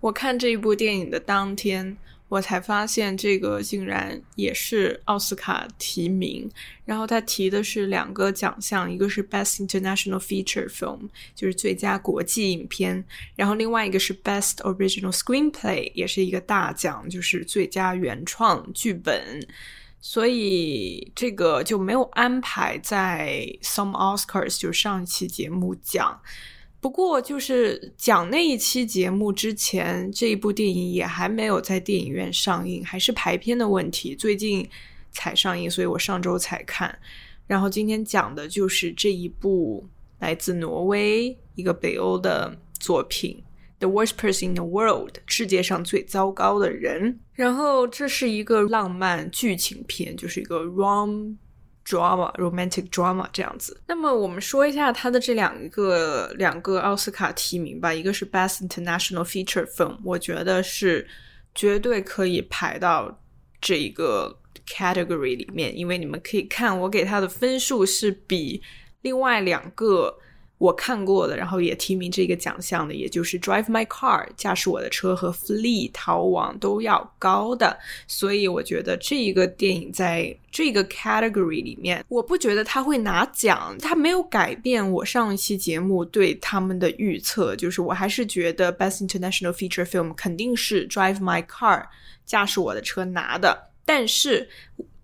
我看这一部电影的当天，我才发现这个竟然也是奥斯卡提名。然后他提的是两个奖项，一个是 Best International Feature Film，就是最佳国际影片；然后另外一个是 Best Original Screenplay，也是一个大奖，就是最佳原创剧本。所以这个就没有安排在 Some Oscars，就是上一期节目讲。不过，就是讲那一期节目之前，这一部电影也还没有在电影院上映，还是排片的问题，最近才上映，所以我上周才看。然后今天讲的就是这一部来自挪威一个北欧的作品《The Worst Person in the World》，世界上最糟糕的人。然后这是一个浪漫剧情片，就是一个 rom。Drama romantic drama 这样子。那么我们说一下它的这两个两个奥斯卡提名吧，一个是 Best International Feature Film，我觉得是绝对可以排到这一个 category 里面，因为你们可以看我给它的分数是比另外两个。我看过的，然后也提名这个奖项的，也就是《Drive My Car》驾驶我的车和《Flee》逃亡都要高的，所以我觉得这一个电影在这个 category 里面，我不觉得他会拿奖，他没有改变我上一期节目对他们的预测，就是我还是觉得 Best International Feature Film 肯定是《Drive My Car》驾驶我的车拿的，但是。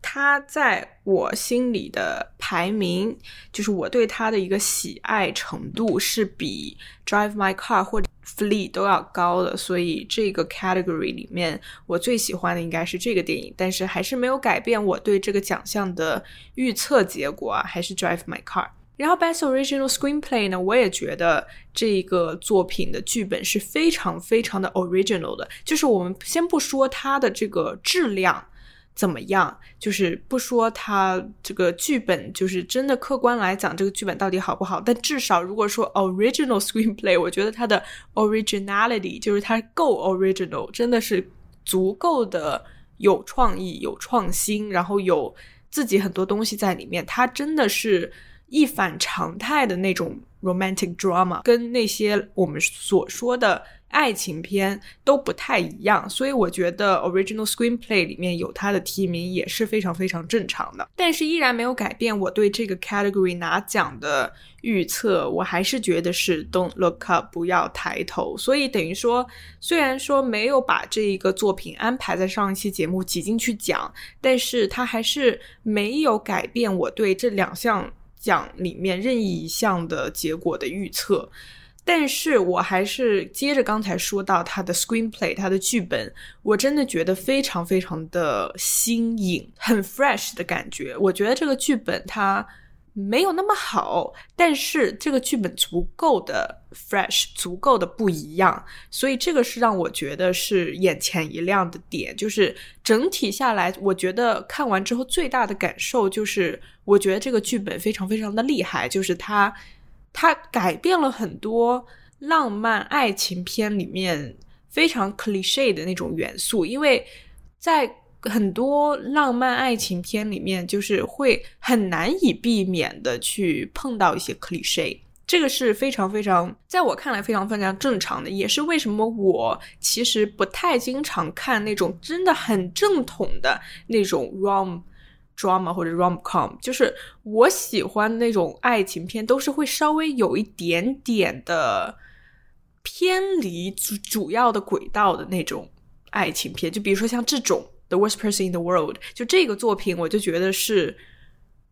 他在我心里的排名，就是我对他的一个喜爱程度是比《Drive My Car》或者《Flee》都要高的，所以这个 category 里面我最喜欢的应该是这个电影，但是还是没有改变我对这个奖项的预测结果啊，还是《Drive My Car》。然后 Best Original Screenplay 呢，我也觉得这个作品的剧本是非常非常的 original 的，就是我们先不说它的这个质量。怎么样？就是不说他这个剧本，就是真的客观来讲，这个剧本到底好不好？但至少如果说 original screenplay，我觉得它的 originality 就是它够 original，真的是足够的有创意、有创新，然后有自己很多东西在里面。它真的是一反常态的那种 romantic drama，跟那些我们所说的。爱情片都不太一样，所以我觉得 original screenplay 里面有它的提名也是非常非常正常的。但是依然没有改变我对这个 category 拿奖的预测，我还是觉得是 Don't Look Up 不要抬头。所以等于说，虽然说没有把这一个作品安排在上一期节目挤进去讲，但是它还是没有改变我对这两项奖里面任意一项的结果的预测。但是我还是接着刚才说到他的 screenplay，他的剧本，我真的觉得非常非常的新颖，很 fresh 的感觉。我觉得这个剧本它没有那么好，但是这个剧本足够的 fresh，足够的不一样，所以这个是让我觉得是眼前一亮的点。就是整体下来，我觉得看完之后最大的感受就是，我觉得这个剧本非常非常的厉害，就是它。它改变了很多浪漫爱情片里面非常 cliche 的那种元素，因为在很多浪漫爱情片里面，就是会很难以避免的去碰到一些 cliche，这个是非常非常，在我看来非常非常正常的，也是为什么我其实不太经常看那种真的很正统的那种 rom。Drama 或者 rom com，就是我喜欢那种爱情片，都是会稍微有一点点的偏离主主要的轨道的那种爱情片。就比如说像这种《The Worst Person in the World》，就这个作品，我就觉得是，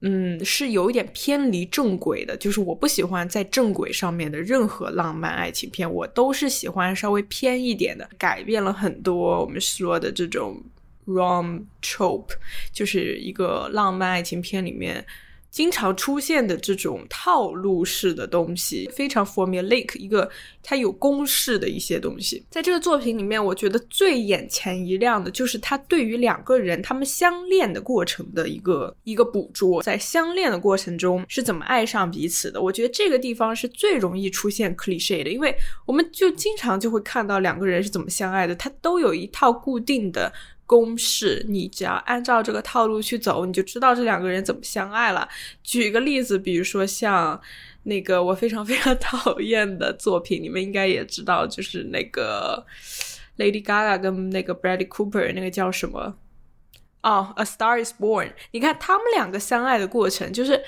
嗯，是有一点偏离正轨的。就是我不喜欢在正轨上面的任何浪漫爱情片，我都是喜欢稍微偏一点的，改变了很多我们说的这种。Rom trope 就是一个浪漫爱情片里面经常出现的这种套路式的东西，非常 formulaic 一个它有公式的一些东西。在这个作品里面，我觉得最眼前一亮的就是他对于两个人他们相恋的过程的一个一个捕捉，在相恋的过程中是怎么爱上彼此的。我觉得这个地方是最容易出现 cliche 的，因为我们就经常就会看到两个人是怎么相爱的，他都有一套固定的。公式，你只要按照这个套路去走，你就知道这两个人怎么相爱了。举个例子，比如说像那个我非常非常 讨厌的作品，你们应该也知道，就是那个 Lady Gaga 跟那个 Bradley Cooper 那个叫什么？哦，《A Star Is Born》。你看他们两个相爱的过程，就是。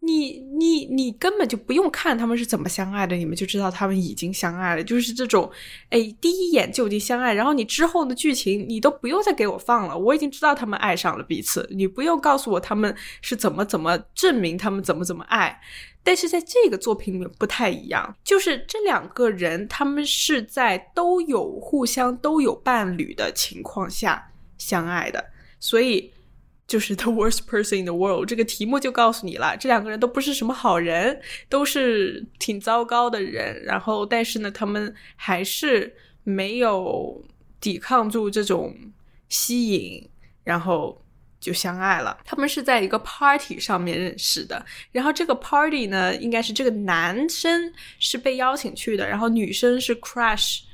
你你你根本就不用看他们是怎么相爱的，你们就知道他们已经相爱了。就是这种，哎，第一眼就已经相爱，然后你之后的剧情你都不用再给我放了，我已经知道他们爱上了彼此。你不用告诉我他们是怎么怎么证明他们怎么怎么爱。但是在这个作品里面不太一样，就是这两个人他们是在都有互相都有伴侣的情况下相爱的，所以。就是 the worst person in the world 这个题目就告诉你了，这两个人都不是什么好人，都是挺糟糕的人。然后，但是呢，他们还是没有抵抗住这种吸引，然后就相爱了。他们是在一个 party 上面认识的，然后这个 party 呢，应该是这个男生是被邀请去的，然后女生是 crush。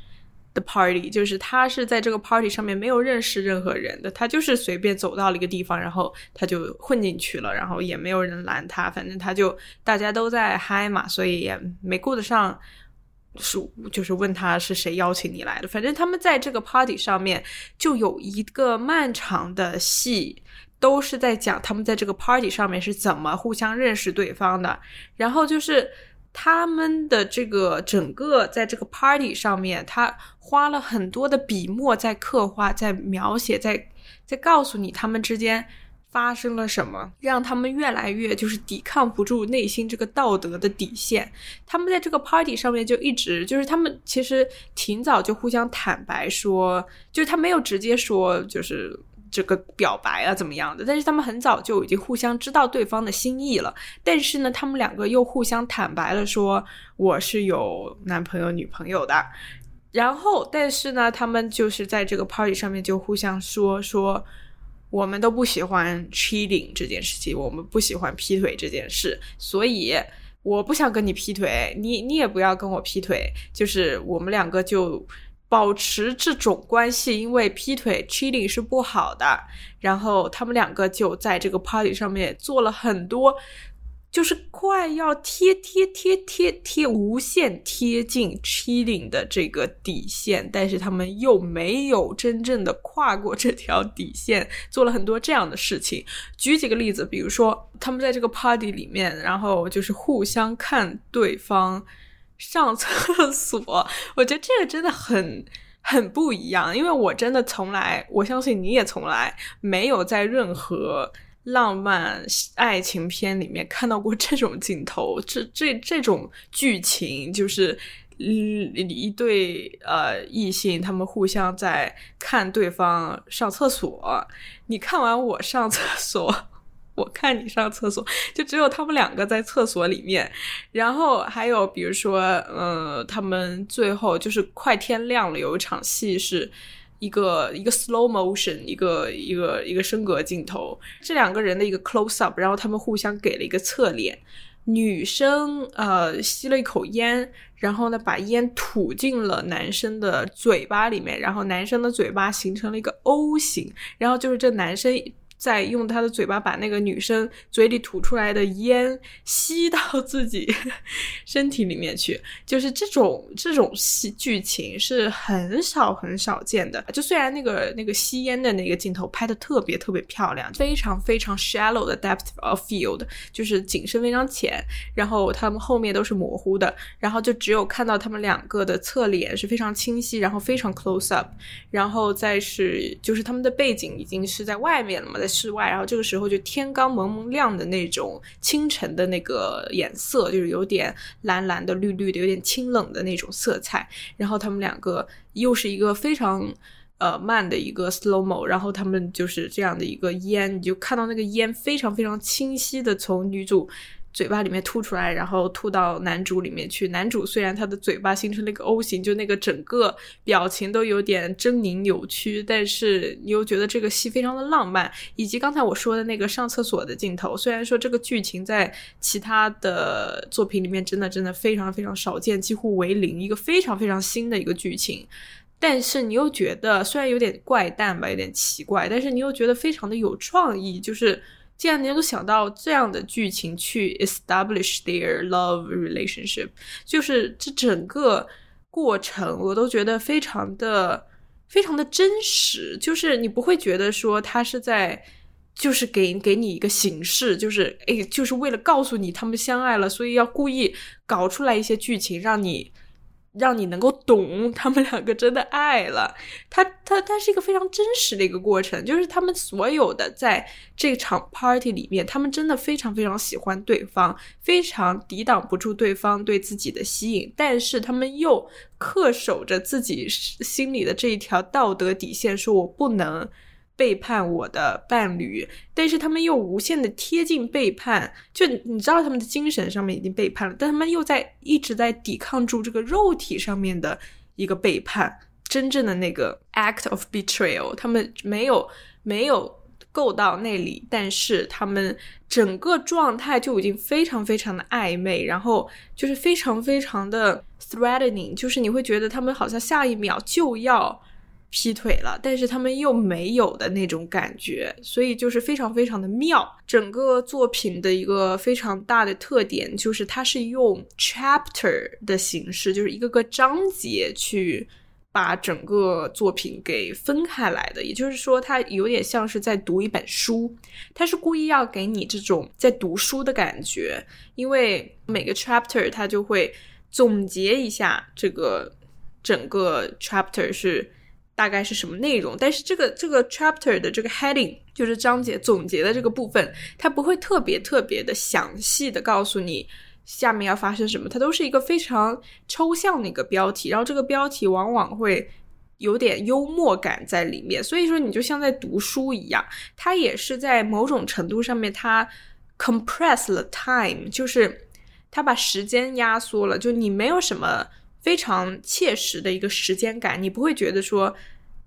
的 party 就是他是在这个 party 上面没有认识任何人的，他就是随便走到了一个地方，然后他就混进去了，然后也没有人拦他，反正他就大家都在嗨嘛，所以也没顾得上是就是问他是谁邀请你来的。反正他们在这个 party 上面就有一个漫长的戏，都是在讲他们在这个 party 上面是怎么互相认识对方的，然后就是。他们的这个整个在这个 party 上面，他花了很多的笔墨在刻画、在描写、在在告诉你他们之间发生了什么，让他们越来越就是抵抗不住内心这个道德的底线。他们在这个 party 上面就一直就是他们其实挺早就互相坦白说，就是他没有直接说就是。这个表白啊，怎么样的？但是他们很早就已经互相知道对方的心意了。但是呢，他们两个又互相坦白了，说我是有男朋友、女朋友的。然后，但是呢，他们就是在这个 party 上面就互相说说，我们都不喜欢 cheating 这件事情，我们不喜欢劈腿这件事，所以我不想跟你劈腿，你你也不要跟我劈腿，就是我们两个就。保持这种关系，因为劈腿 cheating 是不好的。然后他们两个就在这个 party 上面做了很多，就是快要贴贴贴贴贴无限贴近 cheating 的这个底线，但是他们又没有真正的跨过这条底线，做了很多这样的事情。举几个例子，比如说他们在这个 party 里面，然后就是互相看对方。上厕 所，我觉得这个真的很很不一样，因为我真的从来，我相信你也从来没有在任何浪漫爱情片里面看到过这种镜头，这这这种剧情，就是一一对呃异性，他们互相在看对方上厕所，你看完我上厕所。我看你上厕所，就只有他们两个在厕所里面，然后还有比如说，呃，他们最后就是快天亮了，有一场戏是一个一个 slow motion，一个一个一个升格镜头，这两个人的一个 close up，然后他们互相给了一个侧脸，女生呃吸了一口烟，然后呢把烟吐进了男生的嘴巴里面，然后男生的嘴巴形成了一个 O 型，然后就是这男生。在用他的嘴巴把那个女生嘴里吐出来的烟吸到自己身体里面去，就是这种这种戏剧情是很少很少见的。就虽然那个那个吸烟的那个镜头拍的特别特别漂亮，非常非常 shallow 的 depth of field，就是景深非常浅，然后他们后面都是模糊的，然后就只有看到他们两个的侧脸是非常清晰，然后非常 close up，然后再是就是他们的背景已经是在外面了嘛，在。室外，然后这个时候就天刚蒙蒙亮的那种清晨的那个颜色，就是有点蓝蓝的、绿绿的，有点清冷的那种色彩。然后他们两个又是一个非常呃慢的一个 slow mo，然后他们就是这样的一个烟，你就看到那个烟非常非常清晰的从女主。嘴巴里面吐出来，然后吐到男主里面去。男主虽然他的嘴巴形成了一个 O 型，就那个整个表情都有点狰狞扭曲，但是你又觉得这个戏非常的浪漫。以及刚才我说的那个上厕所的镜头，虽然说这个剧情在其他的作品里面真的真的非常非常少见，几乎为零，一个非常非常新的一个剧情，但是你又觉得虽然有点怪诞吧，有点奇怪，但是你又觉得非常的有创意，就是。竟然能够想到这样的剧情去 establish their love relationship，就是这整个过程我都觉得非常的非常的真实，就是你不会觉得说他是在。就是给给你一个形式，就是哎，就是为了告诉你他们相爱了，所以要故意搞出来一些剧情，让你让你能够懂他们两个真的爱了。他他他是一个非常真实的一个过程，就是他们所有的在这场 party 里面，他们真的非常非常喜欢对方，非常抵挡不住对方对自己的吸引，但是他们又恪守着自己心里的这一条道德底线，说我不能。背叛我的伴侣，但是他们又无限的贴近背叛，就你知道他们的精神上面已经背叛了，但他们又在一直在抵抗住这个肉体上面的一个背叛，真正的那个 act of betrayal，他们没有没有够到那里，但是他们整个状态就已经非常非常的暧昧，然后就是非常非常的 threatening，就是你会觉得他们好像下一秒就要。劈腿了，但是他们又没有的那种感觉，所以就是非常非常的妙。整个作品的一个非常大的特点就是它是用 chapter 的形式，就是一个个章节去把整个作品给分开来的。也就是说，它有点像是在读一本书，它是故意要给你这种在读书的感觉，因为每个 chapter 它就会总结一下这个整个 chapter 是。大概是什么内容？但是这个这个 chapter 的这个 heading 就是章节总结的这个部分，它不会特别特别的详细的告诉你下面要发生什么，它都是一个非常抽象的一个标题，然后这个标题往往会有点幽默感在里面，所以说你就像在读书一样，它也是在某种程度上面它 compress 了 time，就是它把时间压缩了，就你没有什么。非常切实的一个时间感，你不会觉得说，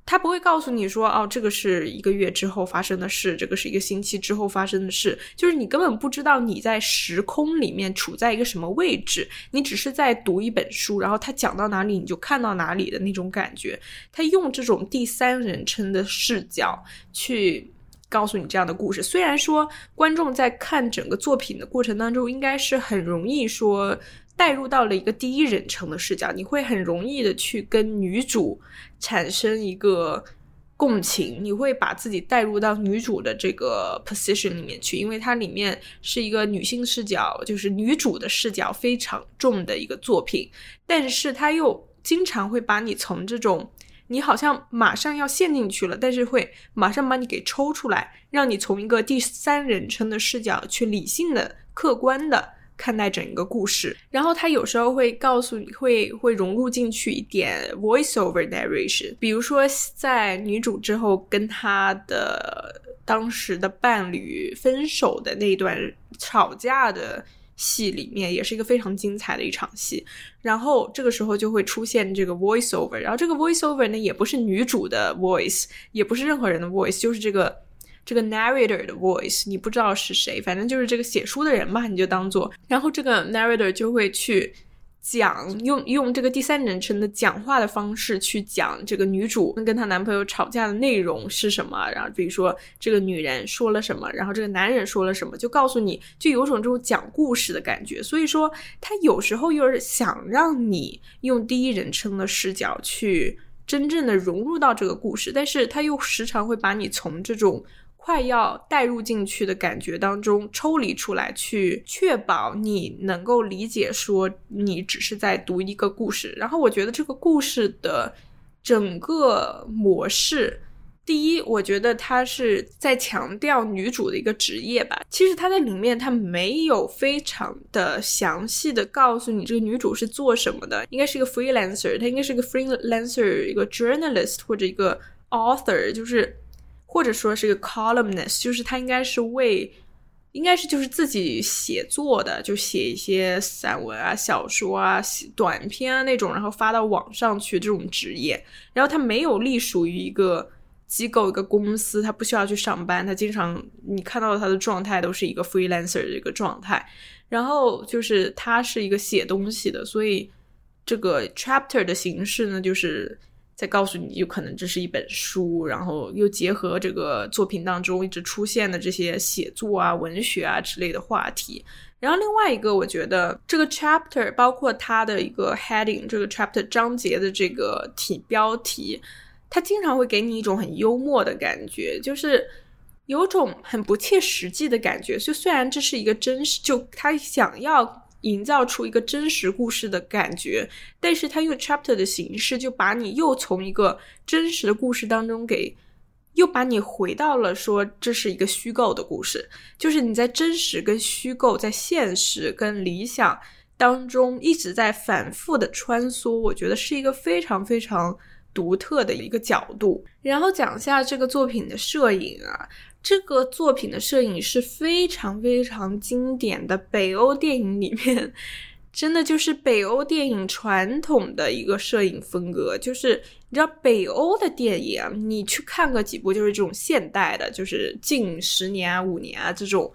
他不会告诉你说，哦，这个是一个月之后发生的事，这个是一个星期之后发生的事，就是你根本不知道你在时空里面处在一个什么位置，你只是在读一本书，然后他讲到哪里你就看到哪里的那种感觉。他用这种第三人称的视角去告诉你这样的故事，虽然说观众在看整个作品的过程当中，应该是很容易说。带入到了一个第一人称的视角，你会很容易的去跟女主产生一个共情，你会把自己带入到女主的这个 position 里面去，因为它里面是一个女性视角，就是女主的视角非常重的一个作品，但是它又经常会把你从这种你好像马上要陷进去了，但是会马上把你给抽出来，让你从一个第三人称的视角去理性的、客观的。看待整一个故事，然后他有时候会告诉你会会融入进去一点 voiceover narration，比如说在女主之后跟她的当时的伴侣分手的那段吵架的戏里面，也是一个非常精彩的一场戏。然后这个时候就会出现这个 voiceover，然后这个 voiceover 呢也不是女主的 voice，也不是任何人的 voice，就是这个。这个 narrator 的 voice 你不知道是谁，反正就是这个写书的人嘛，你就当做。然后这个 narrator 就会去讲，用用这个第三人称的讲话的方式去讲这个女主跟她男朋友吵架的内容是什么。然后比如说这个女人说了什么，然后这个男人说了什么，就告诉你就有种这种讲故事的感觉。所以说他有时候又是想让你用第一人称的视角去真正的融入到这个故事，但是他又时常会把你从这种。快要带入进去的感觉当中抽离出来，去确保你能够理解，说你只是在读一个故事。然后我觉得这个故事的整个模式，第一，我觉得它是在强调女主的一个职业吧。其实它在里面，它没有非常的详细的告诉你这个女主是做什么的，应该是一个 freelancer，她应该是一个 freelancer，一个 journalist 或者一个 author，就是。或者说是个 columnist，就是他应该是为，应该是就是自己写作的，就写一些散文啊、小说啊、短篇啊那种，然后发到网上去这种职业。然后他没有隶属于一个机构、一个公司，他不需要去上班，他经常你看到他的状态都是一个 freelancer 的一个状态。然后就是他是一个写东西的，所以这个 chapter 的形式呢，就是。再告诉你，有可能这是一本书，然后又结合这个作品当中一直出现的这些写作啊、文学啊之类的话题。然后另外一个，我觉得这个 chapter 包括它的一个 heading，这个 chapter 章节的这个题标题，它经常会给你一种很幽默的感觉，就是有种很不切实际的感觉。就虽然这是一个真实，就他想要营造出一个真实故事的感觉，但是他用 chapter 的形式，就把你又从一个真实的故事当中给。又把你回到了说这是一个虚构的故事，就是你在真实跟虚构，在现实跟理想当中一直在反复的穿梭，我觉得是一个非常非常独特的一个角度。然后讲一下这个作品的摄影啊，这个作品的摄影是非常非常经典的北欧电影里面。真的就是北欧电影传统的一个摄影风格，就是你知道北欧的电影，你去看个几部，就是这种现代的，就是近十年啊、五年啊这种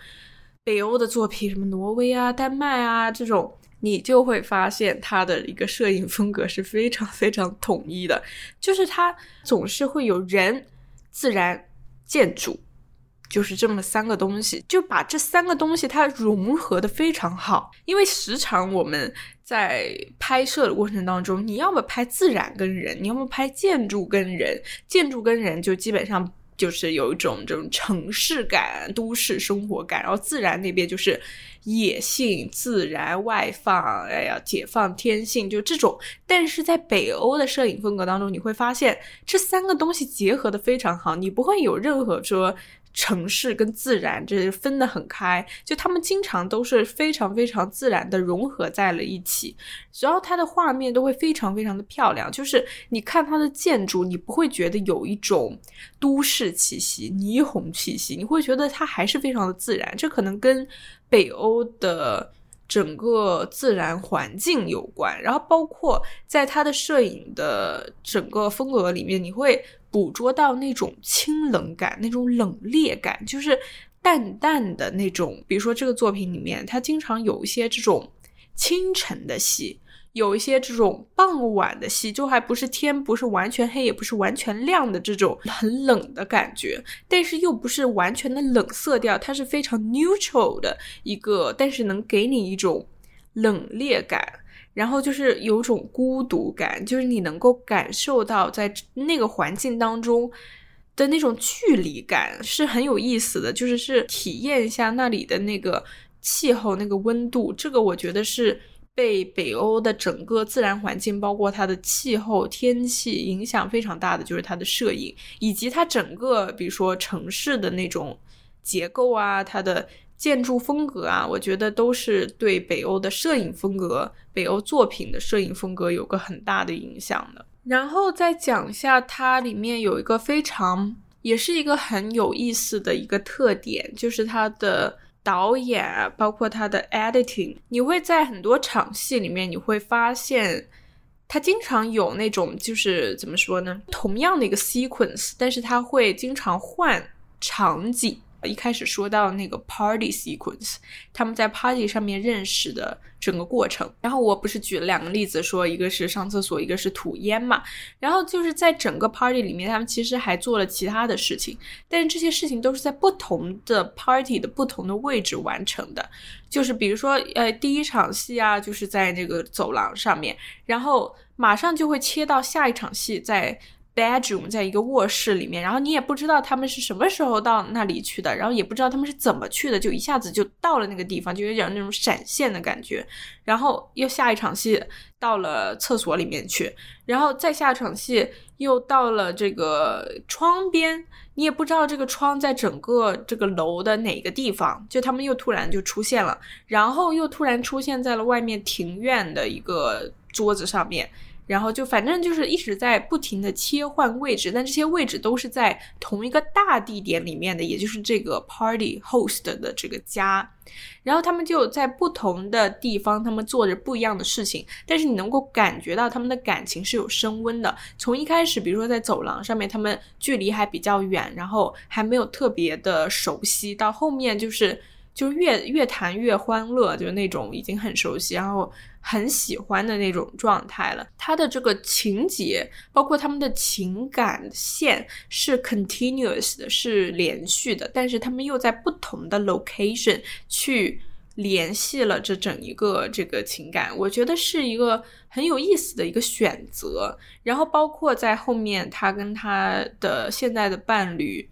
北欧的作品，什么挪威啊、丹麦啊这种，你就会发现它的一个摄影风格是非常非常统一的，就是它总是会有人、自然、建筑。就是这么三个东西，就把这三个东西它融合的非常好。因为时常我们在拍摄的过程当中，你要么拍自然跟人，你要么拍建筑跟人。建筑跟人就基本上就是有一种这种城市感、都市生活感，然后自然那边就是野性、自然、外放，哎呀，解放天性，就这种。但是在北欧的摄影风格当中，你会发现这三个东西结合的非常好，你不会有任何说。城市跟自然这是分得很开，就他们经常都是非常非常自然的融合在了一起，然后它的画面都会非常非常的漂亮。就是你看它的建筑，你不会觉得有一种都市气息、霓虹气息，你会觉得它还是非常的自然。这可能跟北欧的整个自然环境有关，然后包括在它的摄影的整个风格里面，你会。捕捉到那种清冷感，那种冷冽感，就是淡淡的那种。比如说这个作品里面，它经常有一些这种清晨的戏，有一些这种傍晚的戏，就还不是天不是完全黑，也不是完全亮的这种很冷的感觉，但是又不是完全的冷色调，它是非常 neutral 的一个，但是能给你一种冷冽感。然后就是有种孤独感，就是你能够感受到在那个环境当中的那种距离感，是很有意思的。就是是体验一下那里的那个气候、那个温度，这个我觉得是被北欧的整个自然环境，包括它的气候、天气影响非常大的，就是它的摄影以及它整个，比如说城市的那种结构啊，它的。建筑风格啊，我觉得都是对北欧的摄影风格、北欧作品的摄影风格有个很大的影响的。然后再讲一下，它里面有一个非常，也是一个很有意思的一个特点，就是它的导演，包括它的 editing。你会在很多场戏里面，你会发现，它经常有那种，就是怎么说呢？同样的一个 sequence，但是它会经常换场景。一开始说到那个 party sequence，他们在 party 上面认识的整个过程。然后我不是举了两个例子，说一个是上厕所，一个是吐烟嘛。然后就是在整个 party 里面，他们其实还做了其他的事情，但是这些事情都是在不同的 party 的不同的位置完成的。就是比如说，呃，第一场戏啊，就是在那个走廊上面，然后马上就会切到下一场戏在。Bedroom 在一个卧室里面，然后你也不知道他们是什么时候到那里去的，然后也不知道他们是怎么去的，就一下子就到了那个地方，就有点那种闪现的感觉。然后又下一场戏到了厕所里面去，然后再下一场戏又到了这个窗边，你也不知道这个窗在整个这个楼的哪个地方，就他们又突然就出现了，然后又突然出现在了外面庭院的一个桌子上面。然后就反正就是一直在不停的切换位置，但这些位置都是在同一个大地点里面的，也就是这个 party host 的这个家。然后他们就在不同的地方，他们做着不一样的事情，但是你能够感觉到他们的感情是有升温的。从一开始，比如说在走廊上面，他们距离还比较远，然后还没有特别的熟悉，到后面就是就越越谈越欢乐，就是那种已经很熟悉，然后。很喜欢的那种状态了。他的这个情节，包括他们的情感线是 continuous 的，是连续的，但是他们又在不同的 location 去联系了这整一个这个情感，我觉得是一个很有意思的一个选择。然后包括在后面，他跟他的现在的伴侣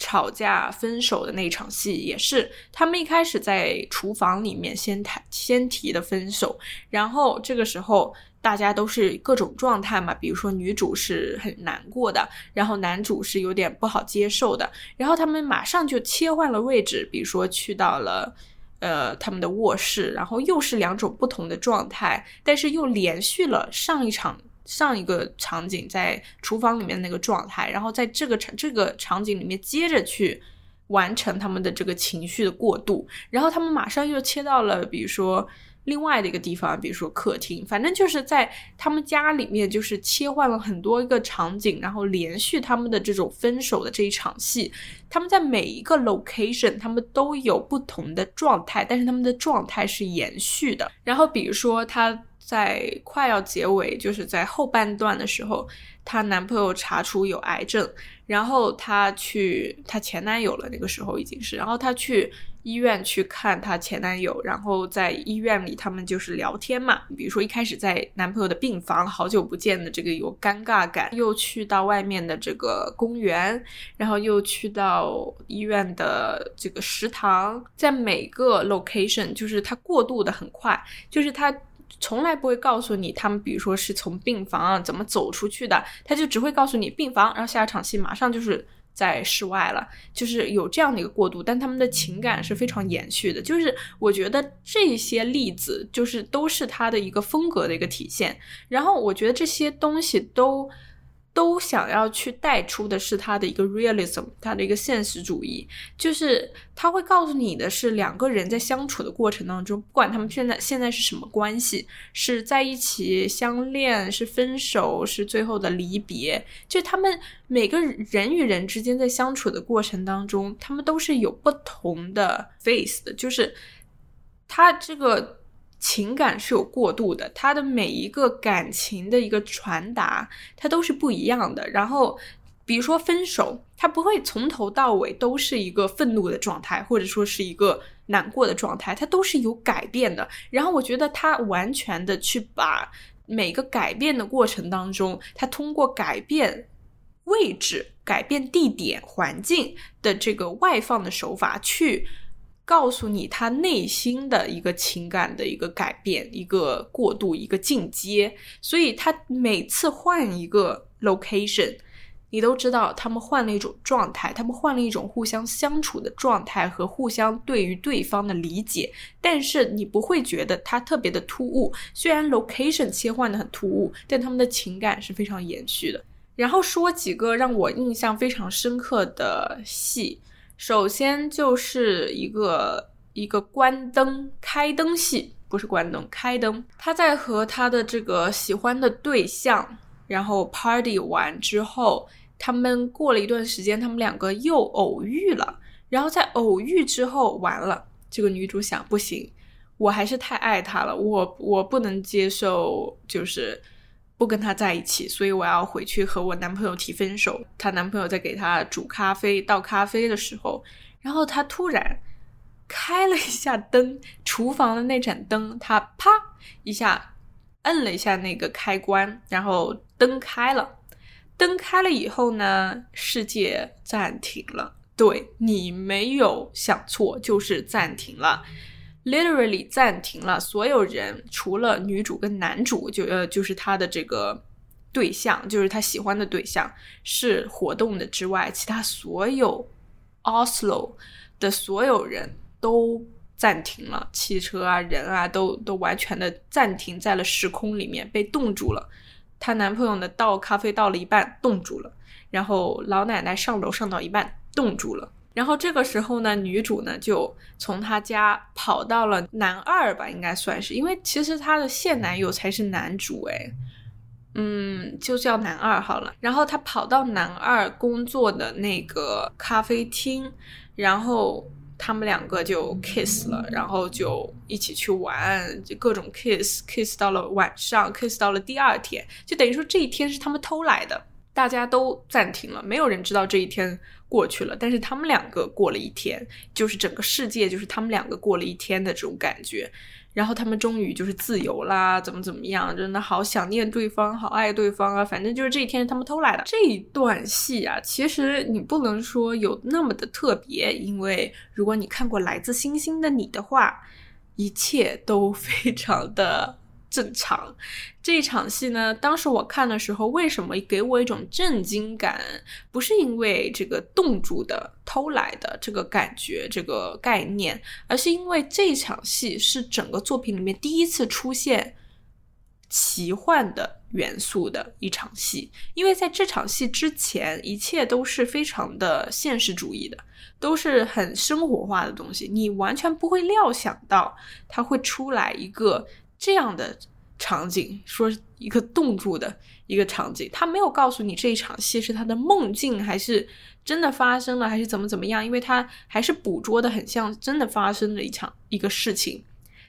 吵架分手的那场戏，也是他们一开始在厨房里面先谈先提的分手，然后这个时候大家都是各种状态嘛，比如说女主是很难过的，然后男主是有点不好接受的，然后他们马上就切换了位置，比如说去到了。呃，他们的卧室，然后又是两种不同的状态，但是又连续了上一场上一个场景在厨房里面那个状态，然后在这个场这个场景里面接着去完成他们的这个情绪的过渡，然后他们马上又切到了，比如说。另外的一个地方，比如说客厅，反正就是在他们家里面，就是切换了很多个场景，然后连续他们的这种分手的这一场戏。他们在每一个 location，他们都有不同的状态，但是他们的状态是延续的。然后比如说他在快要结尾，就是在后半段的时候，她男朋友查出有癌症，然后她去她前男友了，那个时候已经是，然后她去。医院去看她前男友，然后在医院里他们就是聊天嘛。比如说一开始在男朋友的病房，好久不见的这个有尴尬感，又去到外面的这个公园，然后又去到医院的这个食堂，在每个 location 就是她过渡的很快，就是她从来不会告诉你他们，比如说是从病房啊怎么走出去的，他就只会告诉你病房，然后下一场戏马上就是。在室外了，就是有这样的一个过渡，但他们的情感是非常延续的。就是我觉得这些例子，就是都是他的一个风格的一个体现。然后我觉得这些东西都。都想要去带出的是他的一个 realism，他的一个现实主义，就是他会告诉你的是两个人在相处的过程当中，不管他们现在现在是什么关系，是在一起相恋，是分手，是最后的离别，就他们每个人与人之间在相处的过程当中，他们都是有不同的 face 的，就是他这个。情感是有过渡的，他的每一个感情的一个传达，它都是不一样的。然后，比如说分手，他不会从头到尾都是一个愤怒的状态，或者说是一个难过的状态，它都是有改变的。然后，我觉得他完全的去把每个改变的过程当中，他通过改变位置、改变地点、环境的这个外放的手法去。告诉你他内心的一个情感的一个改变，一个过渡，一个进阶。所以他每次换一个 location，你都知道他们换了一种状态，他们换了一种互相相处的状态和互相对于对方的理解。但是你不会觉得它特别的突兀，虽然 location 切换的很突兀，但他们的情感是非常延续的。然后说几个让我印象非常深刻的戏。首先就是一个一个关灯开灯戏，不是关灯开灯。他在和他的这个喜欢的对象，然后 party 完之后，他们过了一段时间，他们两个又偶遇了。然后在偶遇之后，完了，这个女主想，不行，我还是太爱他了，我我不能接受，就是。不跟他在一起，所以我要回去和我男朋友提分手。她男朋友在给她煮咖啡、倒咖啡的时候，然后她突然开了一下灯，厨房的那盏灯，她啪一下摁了一下那个开关，然后灯开了。灯开了以后呢，世界暂停了。对你没有想错，就是暂停了。Literally 暂停了，所有人除了女主跟男主，就呃就是他的这个对象，就是他喜欢的对象是活动的之外，其他所有 Oslo 的所有人都暂停了，汽车啊人啊都都完全的暂停在了时空里面，被冻住了。她男朋友呢倒咖啡倒了一半冻住了，然后老奶奶上楼上到一半冻住了。然后这个时候呢，女主呢就从她家跑到了男二吧，应该算是，因为其实她的现男友才是男主诶，嗯，就叫男二好了。然后她跑到男二工作的那个咖啡厅，然后他们两个就 kiss 了，然后就一起去玩，就各种 kiss，kiss 到了晚上，kiss 到了第二天，就等于说这一天是他们偷来的，大家都暂停了，没有人知道这一天。过去了，但是他们两个过了一天，就是整个世界就是他们两个过了一天的这种感觉。然后他们终于就是自由啦，怎么怎么样，真的好想念对方，好爱对方啊！反正就是这一天他们偷来的这一段戏啊，其实你不能说有那么的特别，因为如果你看过《来自星星的你》的话，一切都非常的。正常，这一场戏呢，当时我看的时候，为什么给我一种震惊感？不是因为这个冻住的偷来的这个感觉、这个概念，而是因为这场戏是整个作品里面第一次出现奇幻的元素的一场戏。因为在这场戏之前，一切都是非常的现实主义的，都是很生活化的东西，你完全不会料想到它会出来一个。这样的场景，说一个冻住的一个场景，他没有告诉你这一场戏是他的梦境还是真的发生了，还是怎么怎么样，因为他还是捕捉的很像真的发生的一场一个事情，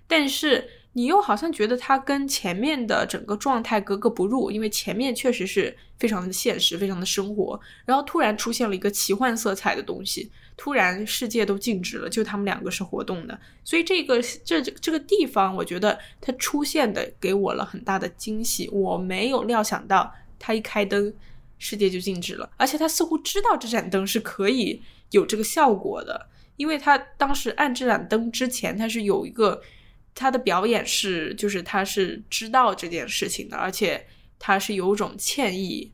但是你又好像觉得他跟前面的整个状态格格不入，因为前面确实是非常的现实，非常的生活，然后突然出现了一个奇幻色彩的东西。突然世界都静止了，就他们两个是活动的，所以这个这这个地方，我觉得它出现的给我了很大的惊喜。我没有料想到，它一开灯，世界就静止了，而且他似乎知道这盏灯是可以有这个效果的，因为他当时按这盏灯之前，他是有一个他的表演是，就是他是知道这件事情的，而且他是有种歉意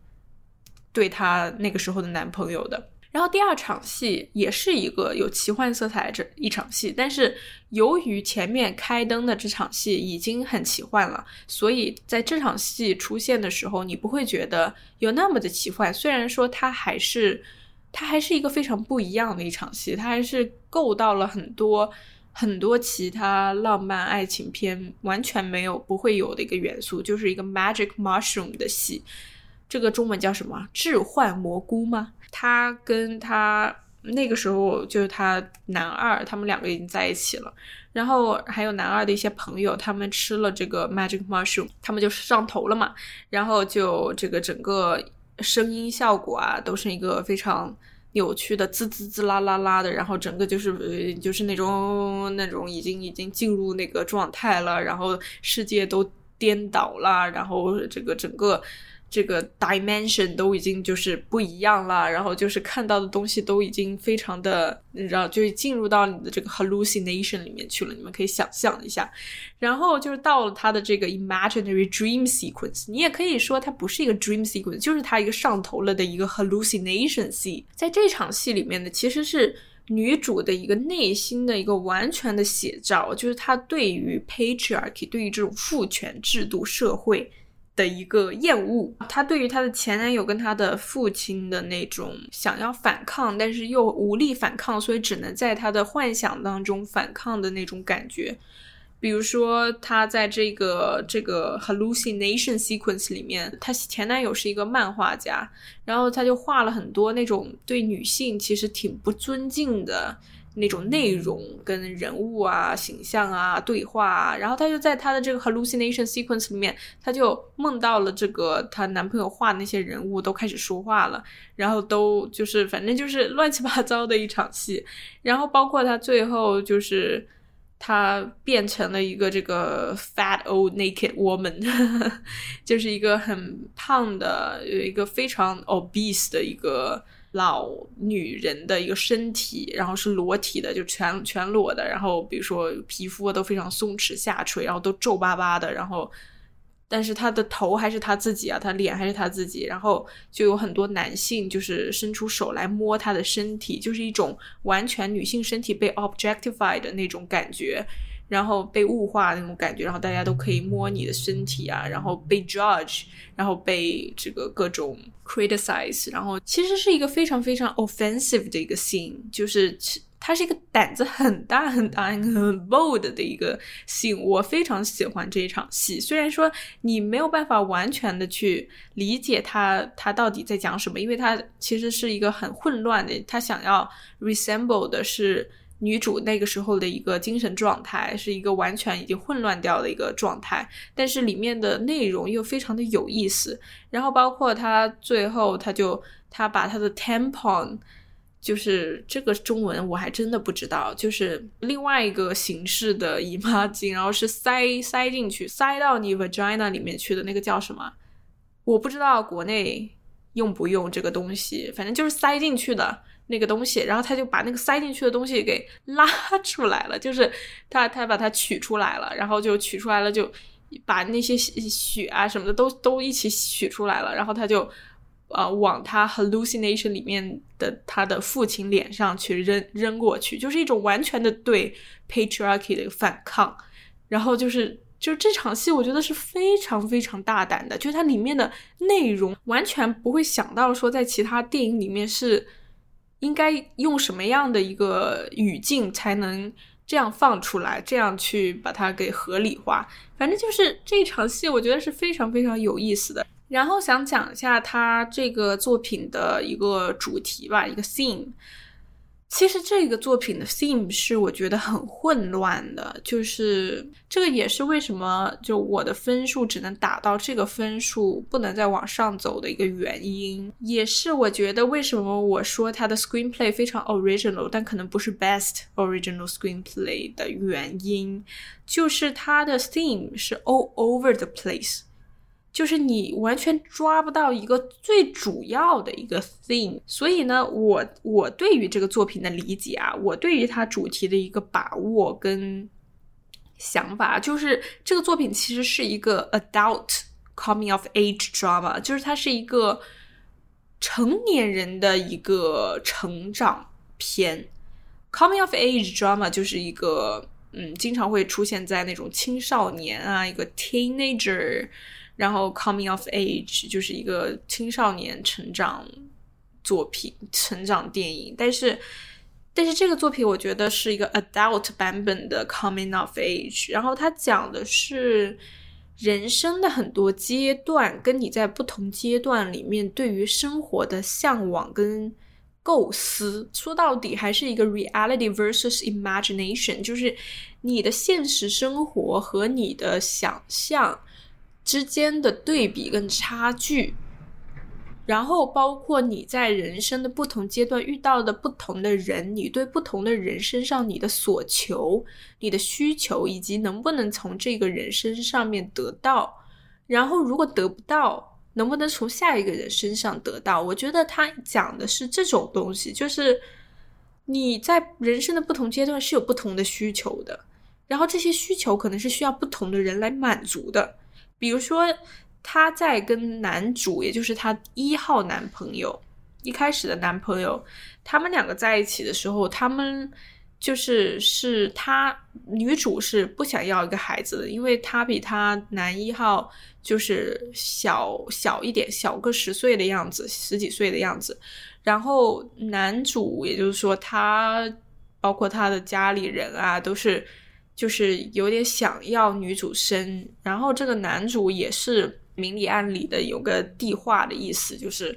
对他那个时候的男朋友的。然后第二场戏也是一个有奇幻色彩这一场戏，但是由于前面开灯的这场戏已经很奇幻了，所以在这场戏出现的时候，你不会觉得有那么的奇幻。虽然说它还是它还是一个非常不一样的一场戏，它还是够到了很多很多其他浪漫爱情片完全没有不会有的一个元素，就是一个 magic mushroom 的戏。这个中文叫什么？置换蘑菇吗？他跟他那个时候就是他男二，他们两个已经在一起了。然后还有男二的一些朋友，他们吃了这个 magic mushroom，他们就上头了嘛。然后就这个整个声音效果啊，都是一个非常扭曲的滋滋滋啦啦啦的。然后整个就是呃就是那种那种已经已经进入那个状态了，然后世界都颠倒了，然后这个整个。这个 dimension 都已经就是不一样了，然后就是看到的东西都已经非常的，你知道，就是进入到你的这个 hallucination 里面去了。你们可以想象一下，然后就是到了他的这个 imaginary dream sequence，你也可以说它不是一个 dream sequence，就是他一个上头了的一个 hallucination see。在这场戏里面呢，其实是女主的一个内心的一个完全的写照，就是她对于 patriarchy，对于这种父权制度社会。的一个厌恶，她对于她的前男友跟她的父亲的那种想要反抗，但是又无力反抗，所以只能在她的幻想当中反抗的那种感觉。比如说，她在这个这个 hallucination sequence 里面，她前男友是一个漫画家，然后他就画了很多那种对女性其实挺不尊敬的。那种内容跟人物啊、形象啊、对话啊，然后她就在她的这个 hallucination sequence 里面，她就梦到了这个她男朋友画的那些人物都开始说话了，然后都就是反正就是 乱七八糟的一场戏，然后包括她最后就是她变成了一个这个 fat old naked woman，就是一个很胖的，有一个非常 obese 的一个。老女人的一个身体，然后是裸体的，就全全裸的，然后比如说皮肤都非常松弛下垂，然后都皱巴巴的，然后但是她的头还是她自己啊，她脸还是她自己，然后就有很多男性就是伸出手来摸她的身体，就是一种完全女性身体被 objectified 的那种感觉。然后被物化那种感觉，然后大家都可以摸你的身体啊，然后被 judge，然后被这个各种 criticize，然后其实是一个非常非常 offensive 的一个 scene，就是它是一个胆子很大很大很 bold 的一个 scene，我非常喜欢这一场戏。虽然说你没有办法完全的去理解他他到底在讲什么，因为他其实是一个很混乱的，他想要 resemble 的是。女主那个时候的一个精神状态是一个完全已经混乱掉的一个状态，但是里面的内容又非常的有意思。然后包括她最后，她就她把她的 tampon 就是这个中文我还真的不知道，就是另外一个形式的姨妈巾，然后是塞塞进去，塞到你 vagina 里面去的那个叫什么？我不知道国内用不用这个东西，反正就是塞进去的那个东西，然后他就把那个塞进去的东西给 拉出来了，就是他他把它取出来了，然后就取出来了，就把那些血啊什么的都都一起取出来了，然后他就。呃，往他 hallucination 里面的他的父亲脸上去扔扔过去，就是一种完全的对 patriarchy 的反抗。然后就是，就是这场戏，我觉得是非常非常大胆的，就是它里面的内容完全不会想到说在其他电影里面是应该用什么样的一个语境才能这样放出来，这样去把它给合理化。反正就是这场戏，我觉得是非常非常有意思的。然后想讲一下他这个作品的一个主题吧，一个 theme。其实这个作品的 theme 是我觉得很混乱的，就是这个也是为什么就我的分数只能打到这个分数，不能再往上走的一个原因，也是我觉得为什么我说他的 screenplay 非常 original，但可能不是 best original screenplay 的原因，就是他的 theme 是 all over the place。就是你完全抓不到一个最主要的一个 theme，所以呢，我我对于这个作品的理解啊，我对于它主题的一个把握跟想法，就是这个作品其实是一个 adult coming of age drama，就是它是一个成年人的一个成长片。coming of age drama 就是一个嗯，经常会出现在那种青少年啊，一个 teenager。然后，coming of age 就是一个青少年成长作品、成长电影。但是，但是这个作品我觉得是一个 adult 版本的 coming of age。然后它讲的是人生的很多阶段，跟你在不同阶段里面对于生活的向往跟构思。说到底，还是一个 reality versus imagination，就是你的现实生活和你的想象。之间的对比跟差距，然后包括你在人生的不同阶段遇到的不同的人，你对不同的人身上你的所求、你的需求，以及能不能从这个人身上面得到，然后如果得不到，能不能从下一个人身上得到？我觉得他讲的是这种东西，就是你在人生的不同阶段是有不同的需求的，然后这些需求可能是需要不同的人来满足的。比如说，她在跟男主，也就是她一号男朋友一开始的男朋友，他们两个在一起的时候，他们就是是她女主是不想要一个孩子的，因为她比她男一号就是小小一点，小个十岁的样子，十几岁的样子。然后男主，也就是说他包括他的家里人啊，都是。就是有点想要女主生，然后这个男主也是明里暗里的有个递话的意思，就是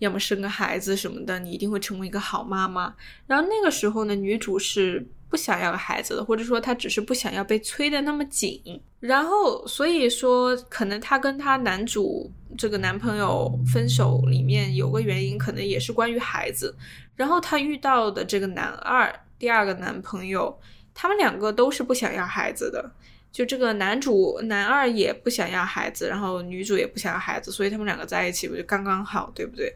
要么生个孩子什么的，你一定会成为一个好妈妈。然后那个时候呢，女主是不想要个孩子的，或者说她只是不想要被催的那么紧。然后所以说，可能她跟她男主这个男朋友分手里面有个原因，可能也是关于孩子。然后她遇到的这个男二，第二个男朋友。他们两个都是不想要孩子的，就这个男主男二也不想要孩子，然后女主也不想要孩子，所以他们两个在一起不就刚刚好，对不对？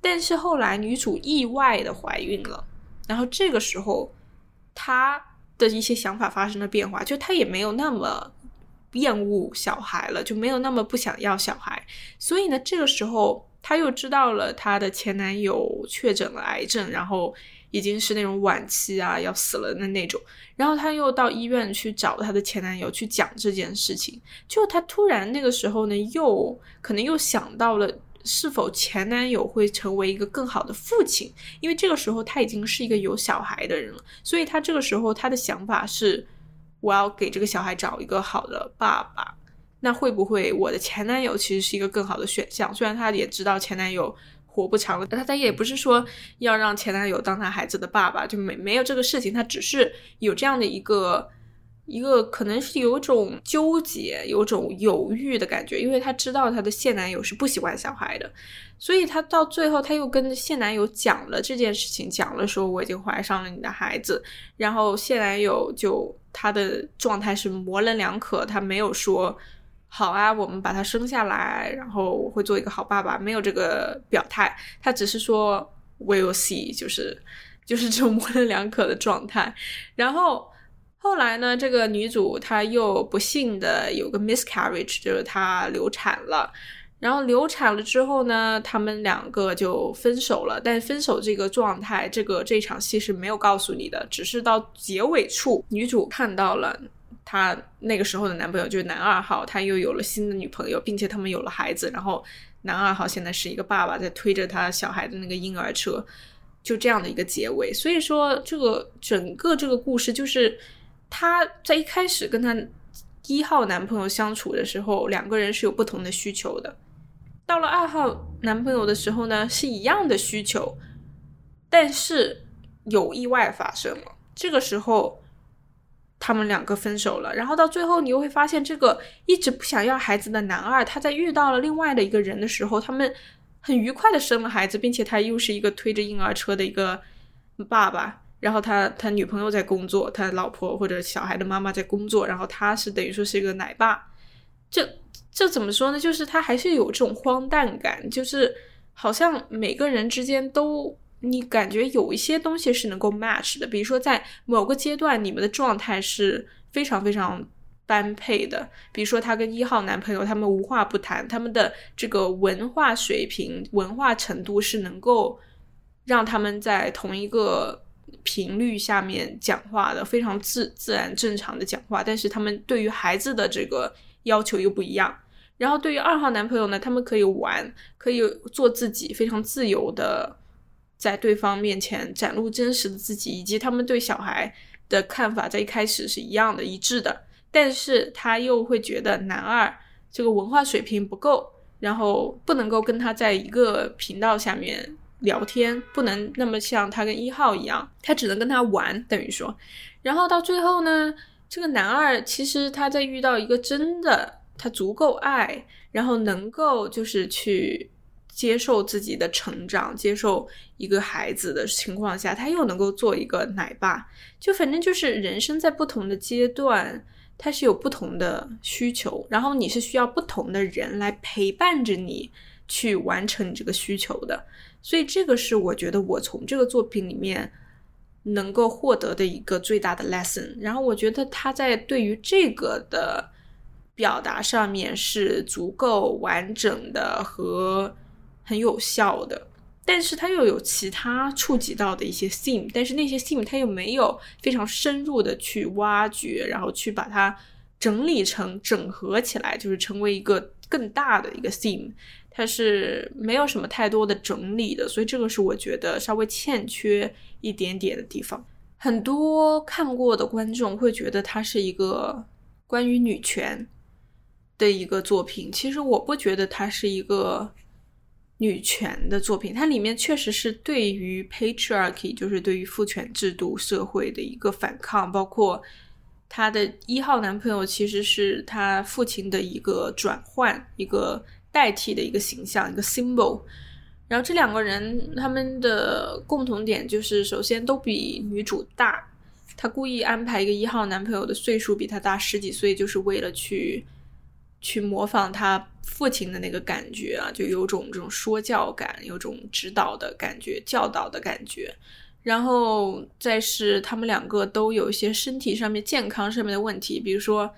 但是后来女主意外的怀孕了，然后这个时候她的一些想法发生了变化，就她也没有那么厌恶小孩了，就没有那么不想要小孩，所以呢，这个时候她又知道了她的前男友确诊了癌症，然后。已经是那种晚期啊，要死了的那种。然后她又到医院去找她的前男友去讲这件事情。就她突然那个时候呢，又可能又想到了是否前男友会成为一个更好的父亲，因为这个时候他已经是一个有小孩的人了。所以她这个时候她的想法是，我要给这个小孩找一个好的爸爸。那会不会我的前男友其实是一个更好的选项？虽然她也知道前男友。活不长了，他他也不是说要让前男友当他孩子的爸爸，就没没有这个事情，他只是有这样的一个一个可能是有种纠结、有种犹豫的感觉，因为她知道她的现男友是不喜欢小孩的，所以她到最后，她又跟现男友讲了这件事情，讲了说我已经怀上了你的孩子，然后现男友就他的状态是模棱两可，他没有说好啊，我们把他生下来，然后我会做一个好爸爸，没有这个表态，他只是说 we'll see，就是 就是这种模棱两可的状态，然后。后来呢，这个女主她又不幸的有个 miscarriage，就是她流产了。然后流产了之后呢，他们两个就分手了。但分手这个状态，这个这场戏是没有告诉你的，只是到结尾处，女主看到了她那个时候的男朋友，就是男二号，他又有了新的女朋友，并且他们有了孩子。然后男二号现在是一个爸爸，在推着他小孩的那个婴儿车，就这样的一个结尾。所以说，这个整个这个故事就是。她在一开始跟她一号男朋友相处的时候，两个人是有不同的需求的。到了二号男朋友的时候呢，是一样的需求，但是有意外发生了。这个时候，他们两个分手了。然后到最后，你又会发现，这个一直不想要孩子的男二，他在遇到了另外的一个人的时候，他们很愉快的生了孩子，并且他又是一个推着婴儿车的一个爸爸。然后他他女朋友在工作，他老婆或者小孩的妈妈在工作，然后他是等于说是一个奶爸，这这怎么说呢？就是他还是有这种荒诞感，就是好像每个人之间都你感觉有一些东西是能够 match 的，比如说在某个阶段你们的状态是非常非常般配的，比如说他跟一号男朋友他们无话不谈，他们的这个文化水平、文化程度是能够让他们在同一个。频率下面讲话的非常自自然正常的讲话，但是他们对于孩子的这个要求又不一样。然后对于二号男朋友呢，他们可以玩，可以做自己，非常自由的在对方面前展露真实的自己，以及他们对小孩的看法在一开始是一样的一致的。但是他又会觉得男二这个文化水平不够，然后不能够跟他在一个频道下面。聊天不能那么像他跟一号一样，他只能跟他玩，等于说，然后到最后呢，这个男二其实他在遇到一个真的他足够爱，然后能够就是去接受自己的成长，接受一个孩子的情况下，他又能够做一个奶爸，就反正就是人生在不同的阶段，他是有不同的需求，然后你是需要不同的人来陪伴着你去完成你这个需求的。所以这个是我觉得我从这个作品里面能够获得的一个最大的 lesson。然后我觉得他在对于这个的表达上面是足够完整的和很有效的，但是它又有其他触及到的一些 theme，但是那些 theme 他又没有非常深入的去挖掘，然后去把它整理成整合起来，就是成为一个更大的一个 theme。它是没有什么太多的整理的，所以这个是我觉得稍微欠缺一点点的地方。很多看过的观众会觉得它是一个关于女权的一个作品，其实我不觉得它是一个女权的作品。它里面确实是对于 patriarchy，就是对于父权制度社会的一个反抗，包括她的一号男朋友其实是她父亲的一个转换，一个。代替的一个形象，一个 symbol。然后这两个人他们的共同点就是，首先都比女主大。她故意安排一个一号男朋友的岁数比她大十几岁，就是为了去去模仿他父亲的那个感觉啊，就有种这种说教感，有种指导的感觉、教导的感觉。然后再是他们两个都有一些身体上面、健康上面的问题，比如说。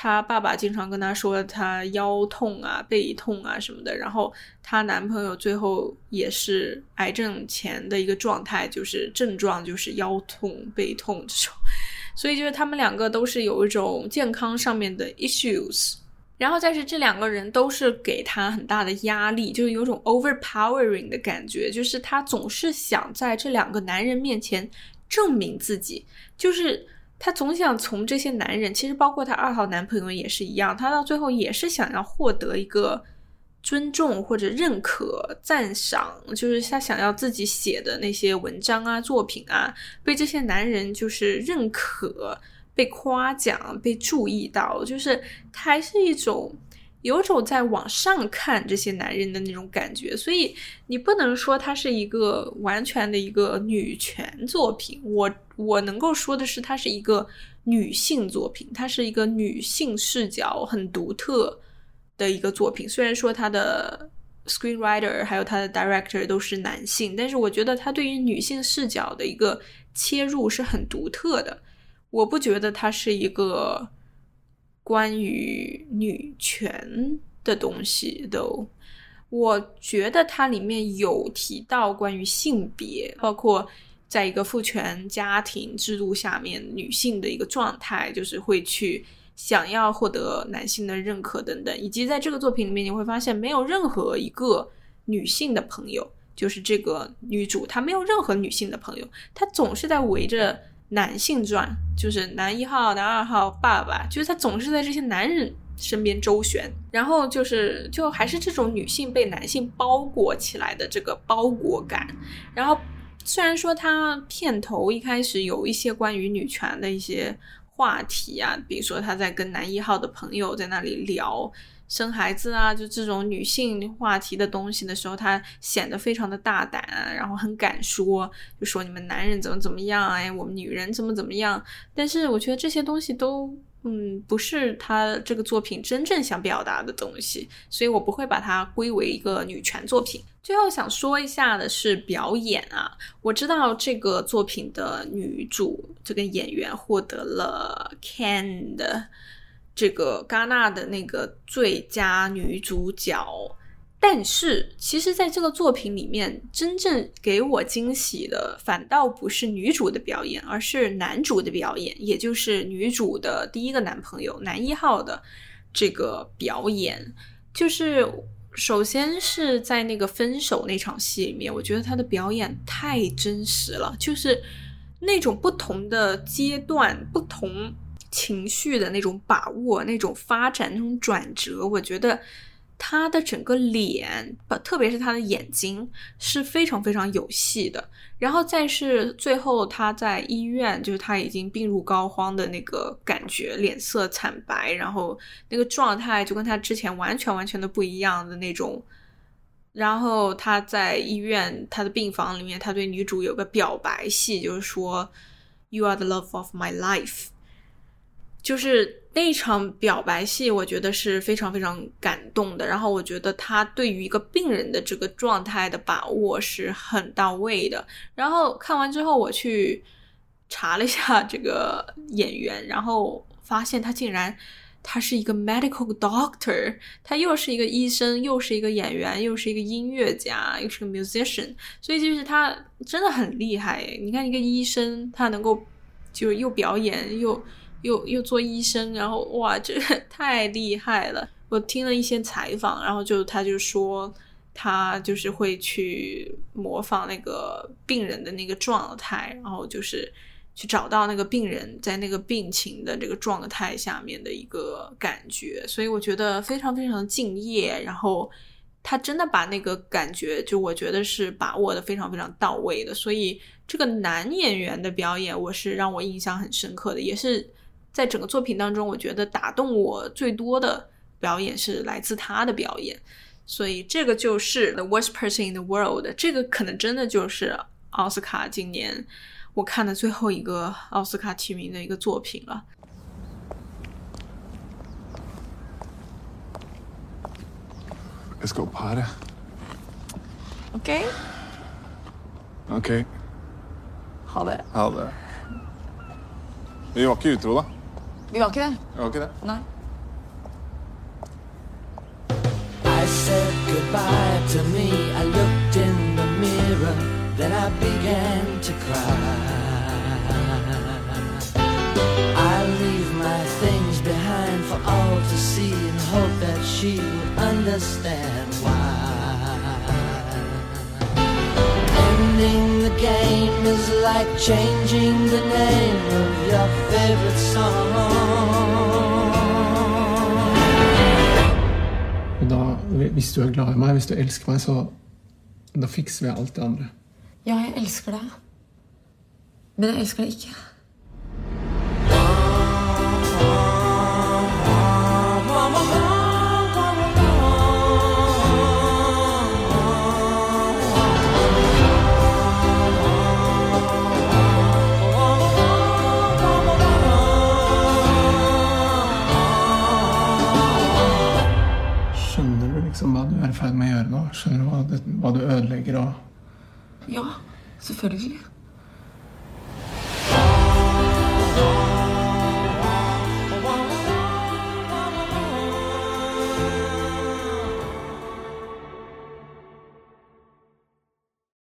她爸爸经常跟她说，她腰痛啊、背痛啊什么的。然后她男朋友最后也是癌症前的一个状态，就是症状就是腰痛、背痛这种。所以就是他们两个都是有一种健康上面的 issues。然后再是这两个人都是给她很大的压力，就是有种 overpowering 的感觉，就是她总是想在这两个男人面前证明自己，就是。她总想从这些男人，其实包括她二号男朋友也是一样，她到最后也是想要获得一个尊重或者认可、赞赏，就是她想要自己写的那些文章啊、作品啊，被这些男人就是认可、被夸奖、被注意到，就是他还是一种有种在往上看这些男人的那种感觉。所以你不能说它是一个完全的一个女权作品。我我能够说的是，它是一个女性作品，它是一个女性视角很独特的一个作品。虽然说它的 screenwriter 还有它的 director 都是男性，但是我觉得他对于女性视角的一个切入是很独特的。我不觉得它是一个关于女权的东西，都我觉得它里面有提到关于性别，包括在一个父权家庭制度下面女性的一个状态，就是会去想要获得男性的认可等等，以及在这个作品里面你会发现没有任何一个女性的朋友，就是这个女主她没有任何女性的朋友，她总是在围着。男性传就是男一号、男二号、爸爸，就是他总是在这些男人身边周旋，然后就是就还是这种女性被男性包裹起来的这个包裹感。然后虽然说他片头一开始有一些关于女权的一些话题啊，比如说他在跟男一号的朋友在那里聊。生孩子啊，就这种女性话题的东西的时候，她显得非常的大胆，然后很敢说，就说你们男人怎么怎么样，哎，我们女人怎么怎么样。但是我觉得这些东西都，嗯，不是他这个作品真正想表达的东西，所以我不会把它归为一个女权作品。最后想说一下的是表演啊，我知道这个作品的女主这个演员获得了 Can 的。这个戛纳的那个最佳女主角，但是其实，在这个作品里面，真正给我惊喜的，反倒不是女主的表演，而是男主的表演，也就是女主的第一个男朋友男一号的这个表演。就是首先是在那个分手那场戏里面，我觉得他的表演太真实了，就是那种不同的阶段，不同。情绪的那种把握，那种发展，那种转折，我觉得他的整个脸，特别是他的眼睛，是非常非常有戏的。然后再是最后他在医院，就是他已经病入膏肓的那个感觉，脸色惨白，然后那个状态就跟他之前完全完全的不一样的那种。然后他在医院他的病房里面，他对女主有个表白戏，就是说，You are the love of my life。就是那场表白戏，我觉得是非常非常感动的。然后我觉得他对于一个病人的这个状态的把握是很到位的。然后看完之后，我去查了一下这个演员，然后发现他竟然他是一个 medical doctor，他又是一个医生，又是一个演员，又是一个音乐家，又是个 musician，所以就是他真的很厉害。你看一个医生，他能够就是又表演又。又又做医生，然后哇，这太厉害了！我听了一些采访，然后就他就说，他就是会去模仿那个病人的那个状态，然后就是去找到那个病人在那个病情的这个状态下面的一个感觉，所以我觉得非常非常敬业。然后他真的把那个感觉，就我觉得是把握的非常非常到位的。所以这个男演员的表演，我是让我印象很深刻的，也是。在整个作品当中，我觉得打动我最多的表演是来自他的表演，所以这个就是《The Worst Person in the World》。这个可能真的就是奥斯卡今年我看的最后一个奥斯卡提名的一个作品了。Let's go party. OK. OK. 好的。好的。Vi var ikke utro, da. Vi var ikke det. Vi var ikke det. Nei. I said goodbye to me. I looked in the mirror, then I began to cry. I leave my things behind for all to see and hope that she would understand game is like changing the name of your favorite song. Da, hvis du er glad i meg, hvis du elsker meg, så da fikser vi alt det andre. Ja, jeg elsker deg. Men jeg elsker deg ikke. ferd med å gjøre nå? Skjønner du hva, det, hva du ødelegger og Ja, selvfølgelig.